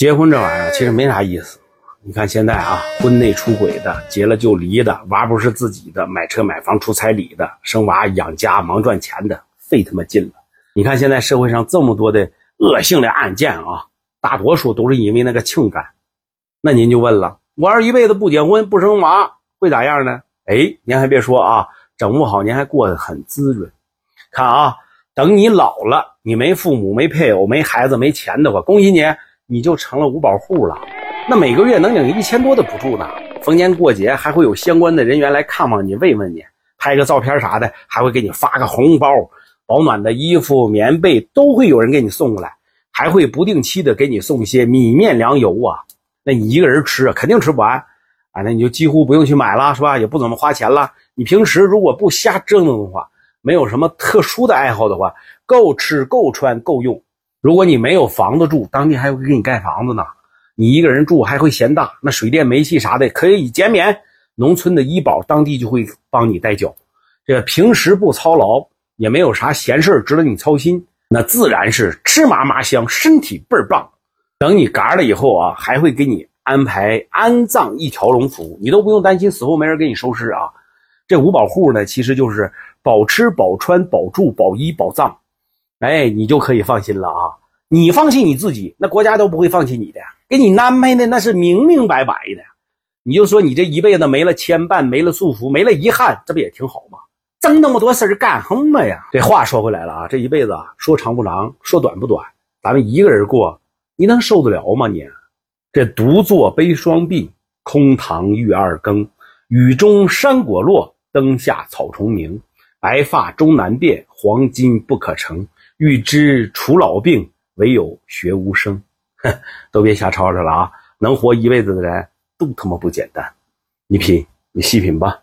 结婚这玩意儿其实没啥意思。你看现在啊，婚内出轨的、结了就离的、娃不是自己的、买车买房出彩礼的、生娃养家忙赚钱的，费他妈劲了。你看现在社会上这么多的恶性的案件啊，大多数都是因为那个情感。那您就问了，我要是一辈子不结婚不生娃，会咋样呢？哎，您还别说啊，整不好您还过得很滋润。看啊，等你老了，你没父母、没配偶、没孩子、没钱的话，恭喜你，你就成了五保户了。那每个月能领一千多的补助呢，逢年过节还会有相关的人员来看望你、慰问你，拍个照片啥的，还会给你发个红包，保暖的衣服、棉被都会有人给你送过来，还会不定期的给你送一些米面粮油啊。那你一个人吃，肯定吃不完啊，那你就几乎不用去买了，是吧？也不怎么花钱了。你平时如果不瞎折腾的话，没有什么特殊的爱好的话，够吃、够穿、够用。如果你没有房子住，当地还会给你盖房子呢。你一个人住还会嫌大，那水电煤气啥的可以减免。农村的医保，当地就会帮你代缴。这平时不操劳，也没有啥闲事值得你操心，那自然是吃嘛嘛香，身体倍儿棒。等你嘎了以后啊，还会给你安排安葬一条龙服务，你都不用担心死后没人给你收尸啊。这五保户呢，其实就是保吃、保穿、保住、保医、保葬，哎，你就可以放心了啊。你放弃你自己，那国家都不会放弃你的。给你安排的那是明明白白的，你就说你这一辈子没了牵绊，没了束缚，没了遗憾，这不也挺好吗？争那么多事儿干什么呀？这话说回来了啊，这一辈子啊说长不长，说短不短，咱们一个人过，你能受得了吗？你这独坐悲双鬓，空堂玉二更，雨中山果落，灯下草虫鸣，白发终难变，黄金不可成。欲知除老病，唯有学无声。哼，都别瞎吵吵了啊！能活一辈子的人都他妈不简单，你品，你细品吧。